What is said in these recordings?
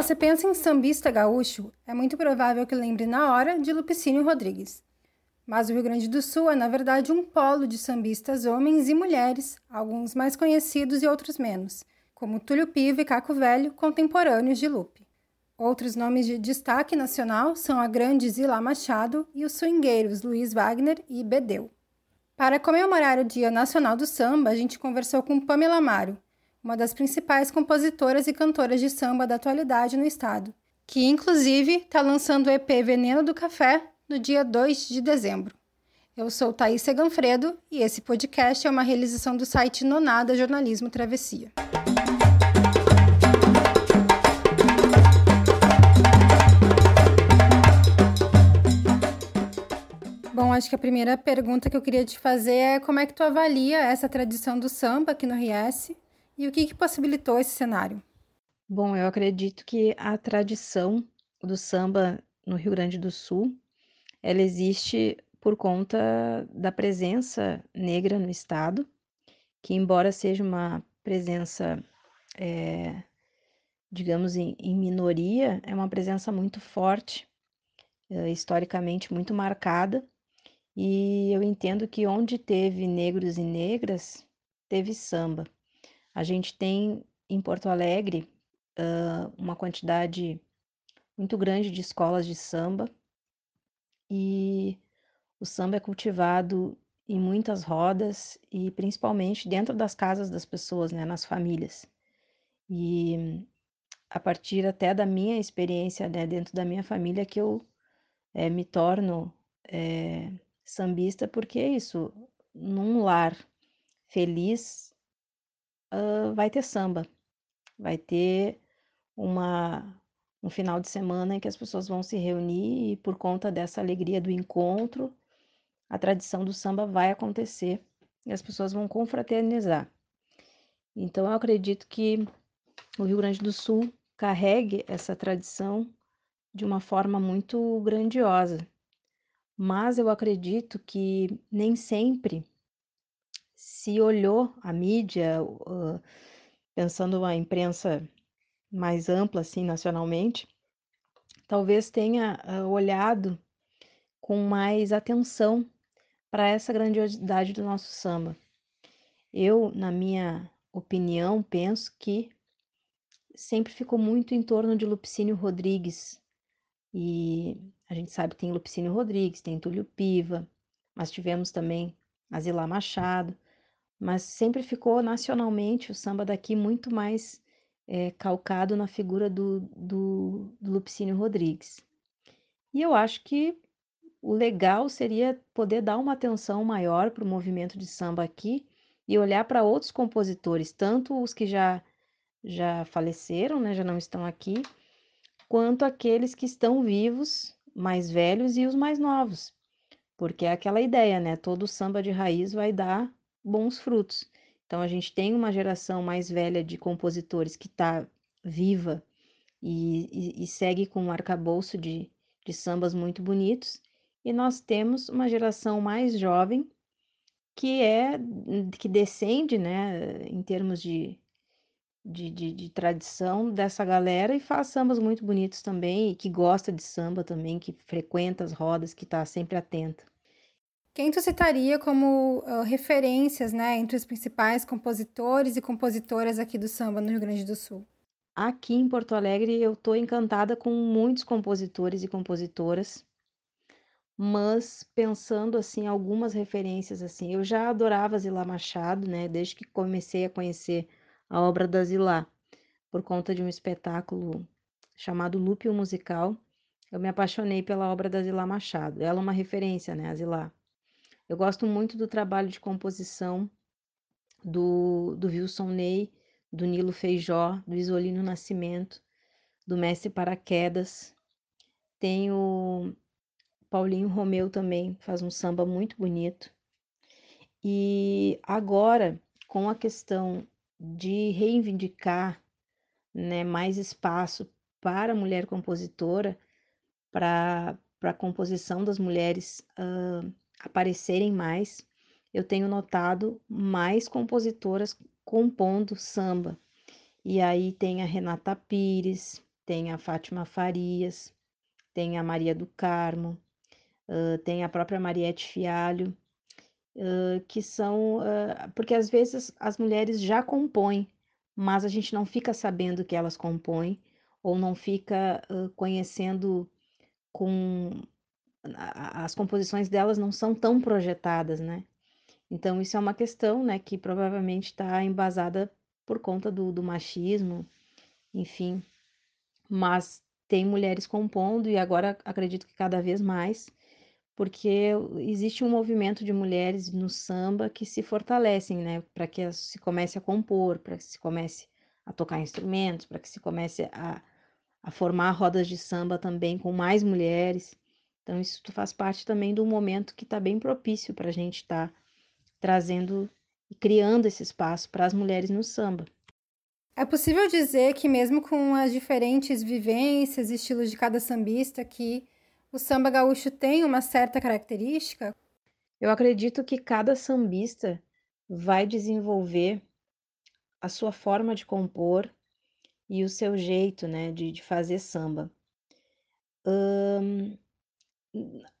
você pensa em sambista gaúcho, é muito provável que lembre na hora de Lupicínio Rodrigues. Mas o Rio Grande do Sul é, na verdade, um polo de sambistas homens e mulheres, alguns mais conhecidos e outros menos, como Túlio Pivo e Caco Velho, contemporâneos de Lupe. Outros nomes de destaque nacional são a grande Zila Machado e os swingueiros Luiz Wagner e Bedeu. Para comemorar o Dia Nacional do Samba, a gente conversou com Pamela Amaro, uma das principais compositoras e cantoras de samba da atualidade no estado, que inclusive está lançando o EP Veneno do Café no dia 2 de dezembro. Eu sou Thaís Seganfredo e esse podcast é uma realização do site Nonada Jornalismo Travessia. Bom, acho que a primeira pergunta que eu queria te fazer é como é que tu avalia essa tradição do samba aqui no Riesse e o que, que possibilitou esse cenário? Bom, eu acredito que a tradição do samba no Rio Grande do Sul, ela existe por conta da presença negra no estado, que embora seja uma presença, é, digamos, em, em, minoria, é uma presença muito forte, é, historicamente muito marcada, e eu entendo que onde teve negros e negras, teve samba. A gente tem em Porto Alegre uh, uma quantidade muito grande de escolas de samba e o samba é cultivado em muitas rodas e principalmente dentro das casas das pessoas, né, nas famílias. E a partir até da minha experiência né, dentro da minha família que eu é, me torno é, sambista, porque é isso, num lar feliz vai ter samba, vai ter uma um final de semana em que as pessoas vão se reunir e por conta dessa alegria do encontro, a tradição do samba vai acontecer e as pessoas vão confraternizar. Então eu acredito que o Rio Grande do Sul carregue essa tradição de uma forma muito grandiosa. Mas eu acredito que nem sempre se olhou a mídia, uh, pensando a imprensa mais ampla, assim, nacionalmente, talvez tenha uh, olhado com mais atenção para essa grandiosidade do nosso samba. Eu, na minha opinião, penso que sempre ficou muito em torno de Lupicínio Rodrigues. E a gente sabe que tem Lupicínio Rodrigues, tem Túlio Piva, mas tivemos também Azilá Machado mas sempre ficou nacionalmente o samba daqui muito mais é, calcado na figura do, do, do Lupicínio Rodrigues. E eu acho que o legal seria poder dar uma atenção maior para o movimento de samba aqui e olhar para outros compositores, tanto os que já já faleceram, né, já não estão aqui, quanto aqueles que estão vivos, mais velhos e os mais novos. Porque é aquela ideia, né? Todo samba de raiz vai dar bons frutos. Então, a gente tem uma geração mais velha de compositores que está viva e, e, e, segue com um arcabouço de, de sambas muito bonitos, e nós temos uma geração mais jovem que é que descende, né, em termos de, de, de, de, tradição dessa galera e faz sambas muito bonitos também, e que gosta de samba também, que frequenta as rodas, que está sempre atenta. Quem tu citaria como uh, referências, né, entre os principais compositores e compositoras aqui do samba no Rio Grande do Sul? Aqui em Porto Alegre eu estou encantada com muitos compositores e compositoras, mas pensando assim algumas referências assim, eu já adorava Zilá Machado, né, desde que comecei a conhecer a obra da Zilá, por conta de um espetáculo chamado Lúpio Musical. Eu me apaixonei pela obra da Zilá Machado. Ela é uma referência, né, a Zilá. Eu gosto muito do trabalho de composição do, do Wilson Ney, do Nilo Feijó, do Isolino Nascimento, do Mestre Paraquedas. Tem o Paulinho Romeu também, faz um samba muito bonito. E agora, com a questão de reivindicar né, mais espaço para a mulher compositora, para a composição das mulheres uh, aparecerem mais, eu tenho notado mais compositoras compondo samba. E aí tem a Renata Pires, tem a Fátima Farias, tem a Maria do Carmo, uh, tem a própria Mariette Fialho, uh, que são. Uh, porque às vezes as mulheres já compõem, mas a gente não fica sabendo que elas compõem, ou não fica conhecendo com. As composições delas não são tão projetadas, né? Então, isso é uma questão, né, que provavelmente está embasada por conta do, do machismo, enfim. Mas tem mulheres compondo, e agora acredito que cada vez mais, porque existe um movimento de mulheres no samba que se fortalecem, né, para que se comece a compor, para que se comece a tocar instrumentos, para que se comece a, a formar rodas de samba também com mais mulheres. Então, isso faz parte também do momento que está bem propício para a gente estar tá trazendo e criando esse espaço para as mulheres no samba. É possível dizer que, mesmo com as diferentes vivências e estilos de cada sambista, que o samba gaúcho tem uma certa característica? Eu acredito que cada sambista vai desenvolver a sua forma de compor e o seu jeito né, de, de fazer samba. Hum,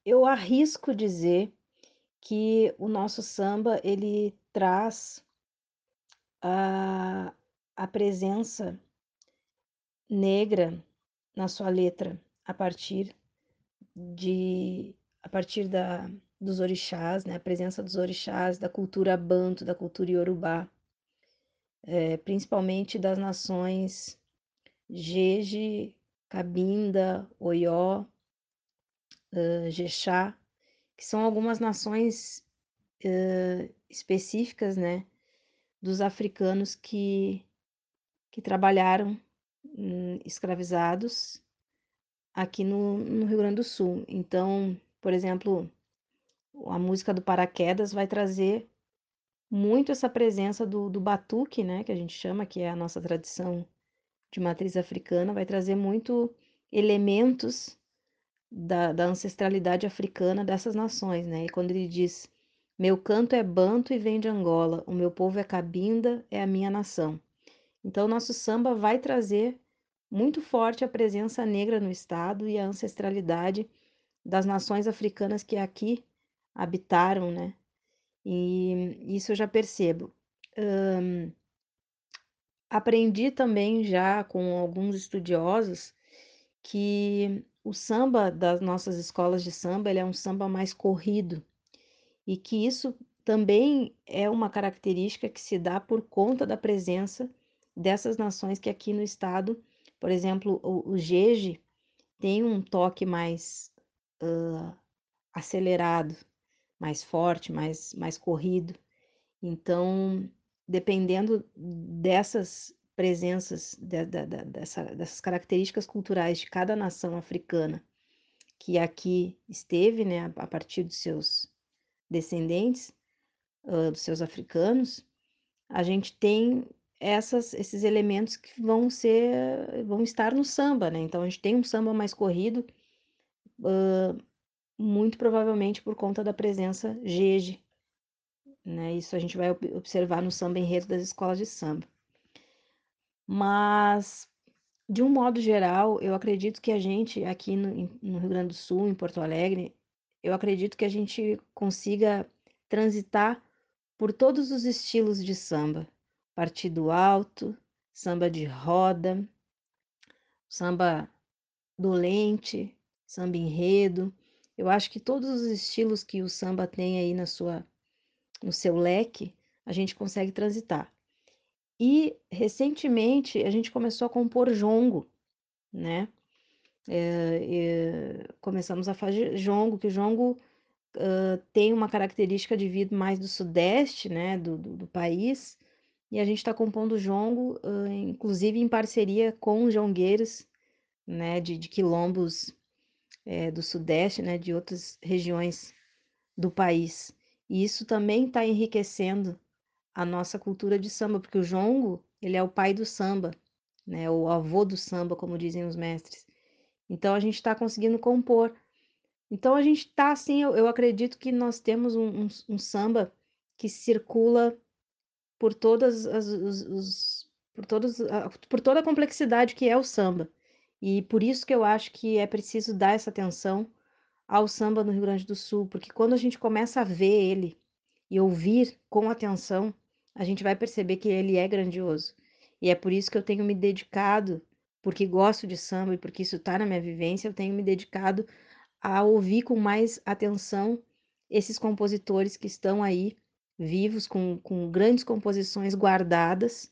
eu arrisco dizer que o nosso samba ele traz a, a presença negra na sua letra a partir de a partir da dos orixás, né? A presença dos orixás, da cultura banto, da cultura iorubá, é, principalmente das nações Jeje, Cabinda, Oió, uh, Jexá, que são algumas nações uh, específicas, né, dos africanos que que trabalharam hum, escravizados aqui no, no Rio Grande do Sul. Então, por exemplo, a música do Paraquedas vai trazer muito essa presença do, do batuque, né, que a gente chama, que é a nossa tradição de matriz africana, vai trazer muito elementos da, da ancestralidade africana dessas nações, né? E quando ele diz: Meu canto é banto e vem de Angola, o meu povo é cabinda, é a minha nação. Então, o nosso samba vai trazer muito forte a presença negra no estado e a ancestralidade das nações africanas que aqui habitaram, né? E isso eu já percebo. Um, aprendi também já com alguns estudiosos que o samba das nossas escolas de samba ele é um samba mais corrido e que isso também é uma característica que se dá por conta da presença dessas nações que aqui no estado, por exemplo, o, o Jeje tem um toque mais uh, acelerado, mais forte, mais, mais corrido. Então, dependendo dessas presenças, de, de, de, dessa, dessas características culturais de cada nação africana que aqui esteve, né, a partir dos seus descendentes, uh, dos seus africanos, a gente tem essas, esses elementos que vão ser, vão estar no samba, né? Então a gente tem um samba mais corrido, uh, muito provavelmente por conta da presença jeje, né? Isso a gente vai observar no samba enredo das escolas de samba. Mas, de um modo geral, eu acredito que a gente aqui no, no Rio Grande do Sul, em Porto Alegre, eu acredito que a gente consiga transitar por todos os estilos de samba partido alto, samba de roda, samba dolente, samba enredo. Eu acho que todos os estilos que o samba tem aí na sua no seu leque, a gente consegue transitar. E recentemente a gente começou a compor jongo, né? É, é, começamos a fazer jongo, que o jongo uh, tem uma característica de vida mais do sudeste, né, do, do, do país, e a gente está compondo jongo, uh, inclusive em parceria com jongueiros, né, de, de quilombos é, do Sudeste, né, de outras regiões do país. E isso também está enriquecendo a nossa cultura de samba, porque o jongo, ele é o pai do samba, né, o avô do samba, como dizem os mestres. Então a gente está conseguindo compor. Então a gente está assim, eu, eu, acredito que nós temos um, um, um samba que circula por todas as os, os, por todos por toda a complexidade que é o samba. E por isso que eu acho que é preciso dar essa atenção ao samba no Rio Grande do Sul, porque quando a gente começa a ver ele e ouvir com atenção, a gente vai perceber que ele é grandioso. E é por isso que eu tenho me dedicado, porque gosto de samba e porque isso está na minha vivência, eu tenho me dedicado a ouvir com mais atenção esses compositores que estão aí vivos, com, com grandes composições guardadas.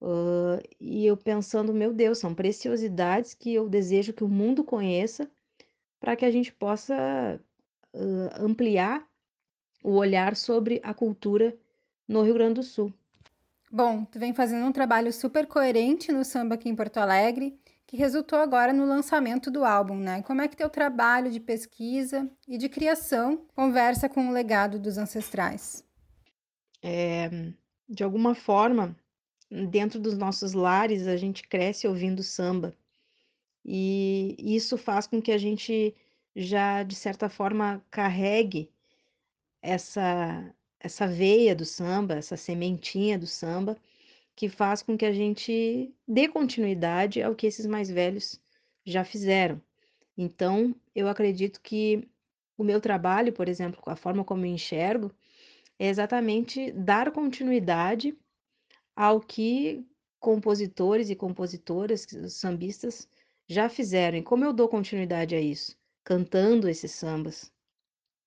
Uh, e eu pensando, meu Deus, são preciosidades que eu desejo que o mundo conheça para que a gente possa uh, ampliar o olhar sobre a cultura no Rio Grande do Sul. Bom, tu vem fazendo um trabalho super coerente no samba aqui em Porto Alegre, que resultou agora no lançamento do álbum, né? Como é que teu trabalho de pesquisa e de criação conversa com o legado dos ancestrais? É, de alguma forma, dentro dos nossos lares, a gente cresce ouvindo samba. E isso faz com que a gente já, de certa forma, carregue essa, essa veia do samba, essa sementinha do samba, que faz com que a gente dê continuidade ao que esses mais velhos já fizeram. Então, eu acredito que o meu trabalho, por exemplo, a forma como eu enxergo, é exatamente dar continuidade ao que compositores e compositoras, sambistas, já fizeram. E como eu dou continuidade a isso? Cantando esses sambas,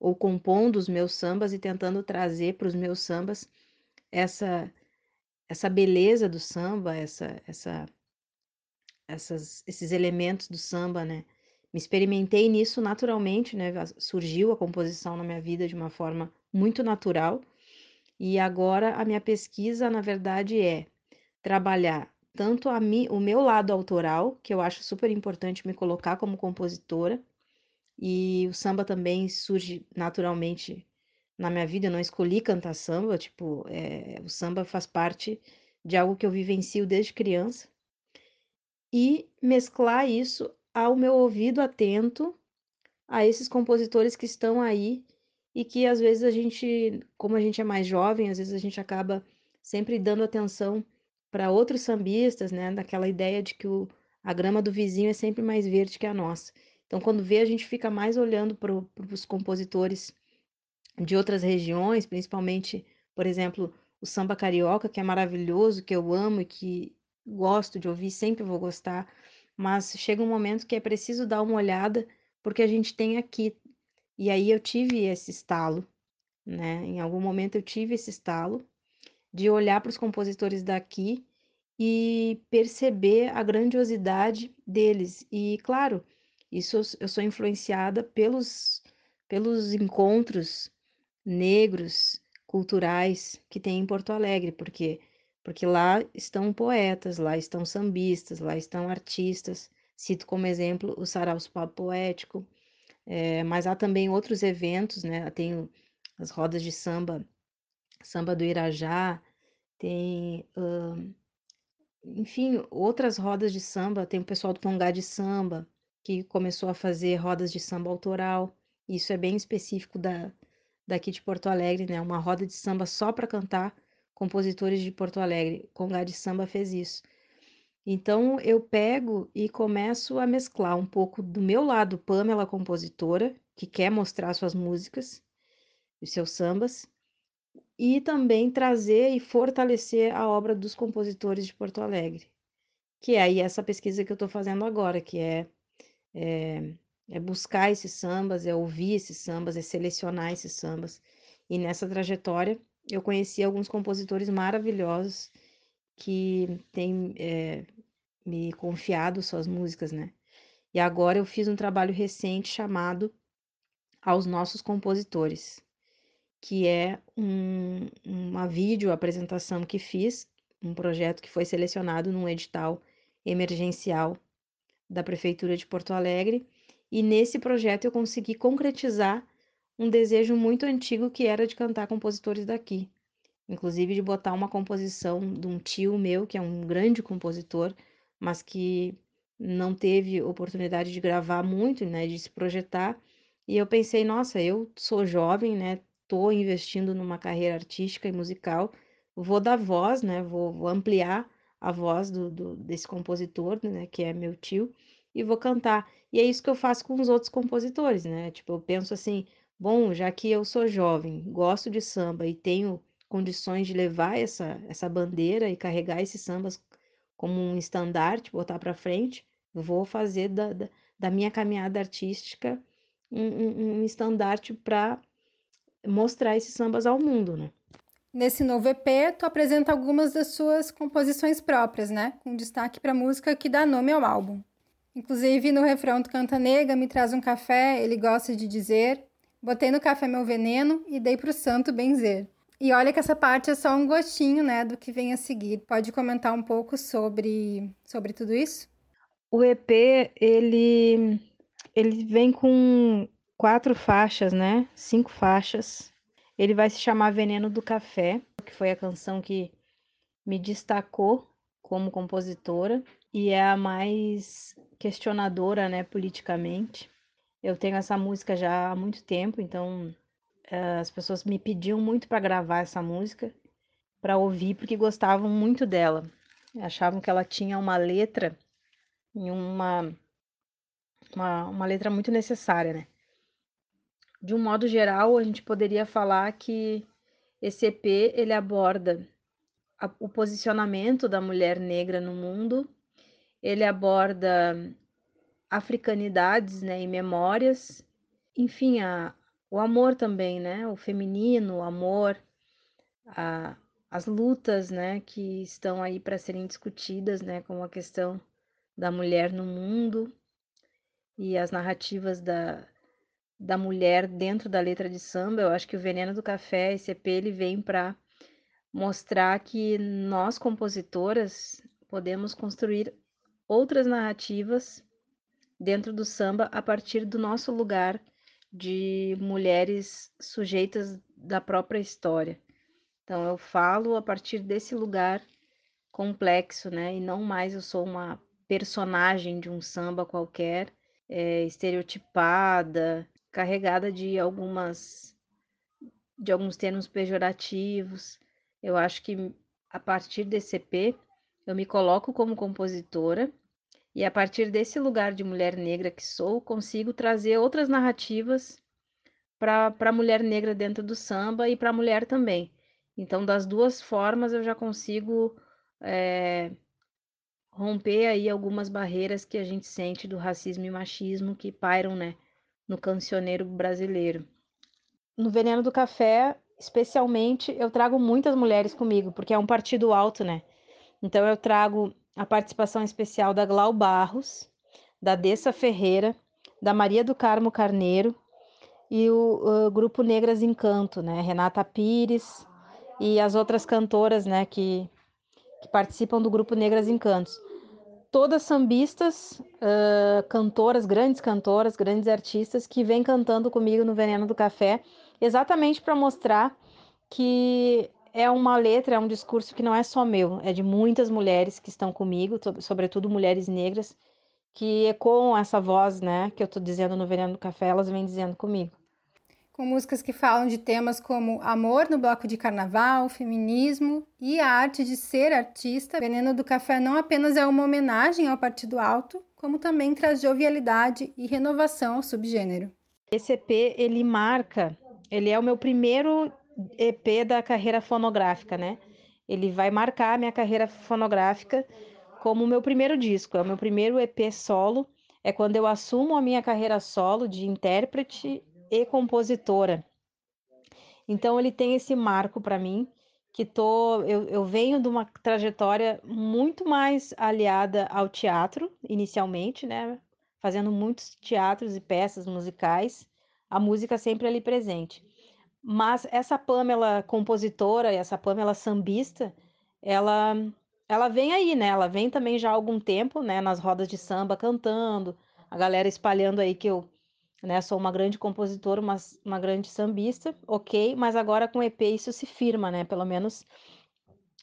ou compondo os meus sambas e tentando trazer para os meus sambas essa essa beleza do samba, essa essa essas, esses elementos do samba, né? Me experimentei nisso naturalmente, né? Surgiu a composição na minha vida de uma forma muito natural. E agora a minha pesquisa, na verdade, é trabalhar tanto a mim, o meu lado autoral, que eu acho super importante me colocar como compositora, e o samba também surge naturalmente na minha vida. Eu não escolhi cantar samba, tipo, é, o samba faz parte de algo que eu vivencio desde criança. E mesclar isso ao meu ouvido atento a esses compositores que estão aí e que às vezes a gente, como a gente é mais jovem, às vezes a gente acaba sempre dando atenção para outros sambistas, né? Daquela ideia de que o, a grama do vizinho é sempre mais verde que a nossa. Então, quando vê, a gente fica mais olhando para os compositores de outras regiões, principalmente, por exemplo, o samba carioca, que é maravilhoso, que eu amo e que gosto de ouvir, sempre vou gostar, mas chega um momento que é preciso dar uma olhada porque a gente tem aqui. E aí eu tive esse estalo, né? Em algum momento eu tive esse estalo de olhar para os compositores daqui e perceber a grandiosidade deles. E, claro, isso eu sou influenciada pelos, pelos encontros negros, culturais que tem em Porto Alegre, porque porque lá estão poetas, lá estão sambistas, lá estão artistas. Cito como exemplo o Sarau Papo Poético, é, mas há também outros eventos, né? Tem as rodas de samba, samba do Irajá, tem, enfim, outras rodas de samba. Tem o pessoal do Pongá de Samba, que começou a fazer rodas de samba autoral. Isso é bem específico da, daqui de Porto Alegre, né? Uma roda de samba só para cantar compositores de Porto Alegre. Congá de Samba fez isso. Então eu pego e começo a mesclar um pouco do meu lado Pamela compositora, que quer mostrar suas músicas, os seus sambas, e também trazer e fortalecer a obra dos compositores de Porto Alegre, que é aí essa pesquisa que eu estou fazendo agora, que é, é, é buscar esses sambas, é ouvir esses sambas, é selecionar esses sambas. E nessa trajetória eu conheci alguns compositores maravilhosos que têm é, me confiado suas músicas, né? E agora eu fiz um trabalho recente chamado Aos Nossos Compositores, que é um, uma vídeo apresentação que fiz, um projeto que foi selecionado num edital emergencial da Prefeitura de Porto Alegre. E nesse projeto eu consegui concretizar um desejo muito antigo que era de cantar compositores daqui. Inclusive de botar uma composição de um tio meu, que é um grande compositor, mas que não teve oportunidade de gravar muito, né, de se projetar. E eu pensei, nossa, eu sou jovem, né, tô investindo numa carreira artística e musical, vou dar voz, né, vou, vou ampliar a voz do, do, desse compositor, né, que é meu tio, e vou cantar. E é isso que eu faço com os outros compositores, né? Tipo, eu penso assim, bom, já que eu sou jovem, gosto de samba e tenho condições de levar essa, essa bandeira e carregar esses sambas como um estandarte, botar para frente, vou fazer da, da, da, minha caminhada artística um, um, um estandarte para mostrar esses sambas ao mundo, né? Nesse novo EP, tu apresenta algumas das suas composições próprias, né? Com destaque para a música que dá nome ao álbum. Inclusive, no refrão tu canta Nega, me traz um café, ele gosta de dizer. Botei no café meu veneno e dei pro santo benzer. E olha que essa parte é só um gostinho, né, do que vem a seguir. Pode comentar um pouco sobre, sobre tudo isso? O EP, ele, ele vem com quatro faixas, né? Cinco faixas. Ele vai se chamar Veneno do Café, que foi a canção que me destacou como compositora e é a mais questionadora, né, politicamente. Eu tenho essa música já há muito tempo, então uh, as pessoas me pediam muito para gravar essa música, para ouvir, porque gostavam muito dela. Achavam que ela tinha uma letra e uma, uma, uma letra muito necessária, né? De um modo geral, a gente poderia falar que esse EP ele aborda a, o posicionamento da mulher negra no mundo, ele aborda africanidades, né, e memórias, enfim, a, o amor também, né? O feminino, o amor, a, as lutas, né? Que estão aí para serem discutidas, né? Como a questão da mulher no mundo e as narrativas da, da mulher dentro da letra de samba. Eu acho que o Veneno do Café, esse EP, ele vem para mostrar que nós, compositoras, podemos construir outras narrativas dentro do samba a partir do nosso lugar de mulheres sujeitas da própria história. Então eu falo a partir desse lugar complexo, né? E não mais eu sou uma personagem de um samba qualquer, é, estereotipada, carregada de algumas de alguns termos pejorativos. Eu acho que a partir desse EP eu me coloco como compositora e a partir desse lugar de mulher negra que sou, consigo trazer outras narrativas para a mulher negra dentro do samba e para a mulher também. Então, das duas formas, eu já consigo é, romper aí algumas barreiras que a gente sente do racismo e machismo que pairam né, no cancioneiro brasileiro. No Veneno do Café, especialmente, eu trago muitas mulheres comigo, porque é um partido alto, né? Então, eu trago a participação especial da Glau Barros, da Dessa Ferreira, da Maria do Carmo Carneiro e o, o grupo Negras Encanto, né? Renata Pires e as outras cantoras, né, que, que participam do grupo Negras Encantos. Todas sambistas, uh, cantoras, grandes cantoras, grandes artistas que vêm cantando comigo no Veneno do Café, exatamente para mostrar que é uma letra, é um discurso que não é só meu, é de muitas mulheres que estão comigo, sobretudo mulheres negras, que ecoam essa voz, né, que eu estou dizendo no Veneno do Café, elas vêm dizendo comigo. Com músicas que falam de temas como amor no bloco de carnaval, feminismo e a arte de ser artista, Veneno do Café não apenas é uma homenagem ao Partido Alto, como também traz jovialidade e renovação ao subgênero. Esse EP, ele marca, ele é o meu primeiro EP da carreira fonográfica, né? Ele vai marcar a minha carreira fonográfica como o meu primeiro disco, é o meu primeiro EP solo, é quando eu assumo a minha carreira solo de intérprete e compositora. Então ele tem esse marco para mim, que tô, eu, eu venho de uma trajetória muito mais aliada ao teatro, inicialmente, né? Fazendo muitos teatros e peças musicais, a música sempre ali presente. Mas essa Pamela compositora e essa Pamela sambista, ela ela vem aí, né? Ela vem também já há algum tempo, né, nas rodas de samba cantando, a galera espalhando aí que eu, né, sou uma grande compositora, uma, uma grande sambista, ok, mas agora com EP isso se firma, né? Pelo menos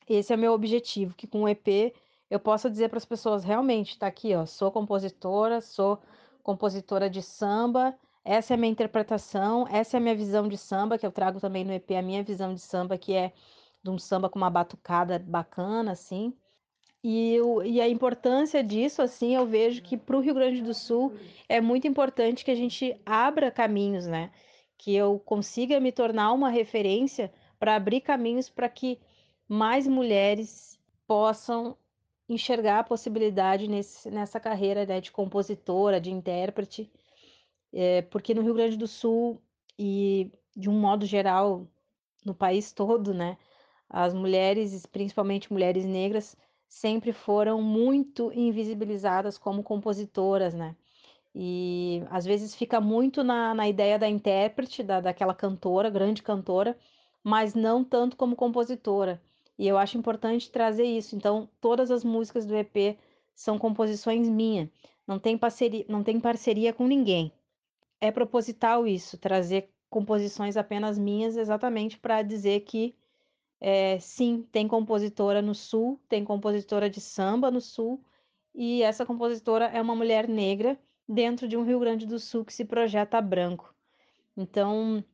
esse é o meu objetivo, que com o EP eu possa dizer para as pessoas realmente, tá aqui, ó, sou compositora, sou compositora de samba, essa é a minha interpretação, essa é a minha visão de samba, que eu trago também no EP, a minha visão de samba, que é de um samba com uma batucada bacana, assim. E, e a importância disso, assim, eu vejo que para o Rio Grande do Sul é muito importante que a gente abra caminhos, né? Que eu consiga me tornar uma referência para abrir caminhos para que mais mulheres possam enxergar a possibilidade nesse, nessa carreira né, de compositora, de intérprete, é, porque no Rio Grande do Sul e de um modo geral no país todo, né, as mulheres, principalmente mulheres negras, sempre foram muito invisibilizadas como compositoras, né? E às vezes fica muito na, na ideia da intérprete, da, daquela cantora, grande cantora, mas não tanto como compositora. E eu acho importante trazer isso. Então, todas as músicas do EP são composições minhas. Não tem parceria, não tem parceria com ninguém. É proposital isso, trazer composições apenas minhas, exatamente para dizer que é, sim, tem compositora no Sul, tem compositora de samba no Sul, e essa compositora é uma mulher negra dentro de um Rio Grande do Sul que se projeta branco. Então,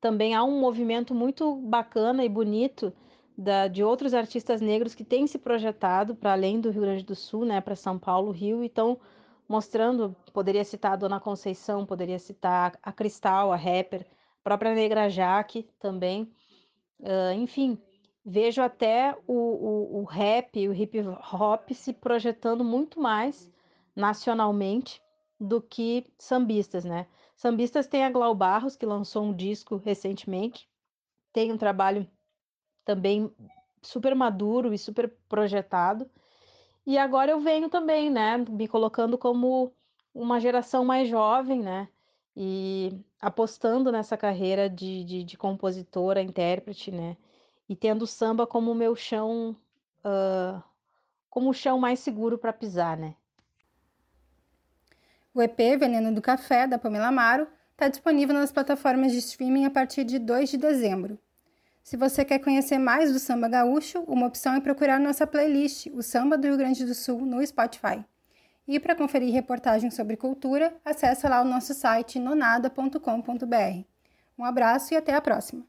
também há um movimento muito bacana e bonito da, de outros artistas negros que têm se projetado para além do Rio Grande do Sul, né, para São Paulo, Rio, e estão mostrando, poderia citar a Dona Conceição, poderia citar a Cristal, a rapper, a própria Negra Jaque também, Uh, enfim, vejo até o, o, o rap, o hip hop se projetando muito mais nacionalmente do que sambistas, né? Sambistas tem a Glau Barros, que lançou um disco recentemente, tem um trabalho também super maduro e super projetado. E agora eu venho também, né, me colocando como uma geração mais jovem, né, e apostando nessa carreira de, de, de compositora, intérprete, né? E tendo o samba como o meu chão, uh, como o chão mais seguro para pisar, né? O EP Veneno do Café, da Pamela Amaro, está disponível nas plataformas de streaming a partir de 2 de dezembro. Se você quer conhecer mais do samba gaúcho, uma opção é procurar nossa playlist, o Samba do Rio Grande do Sul, no Spotify. E para conferir reportagens sobre cultura, acesse lá o nosso site nonada.com.br. Um abraço e até a próxima!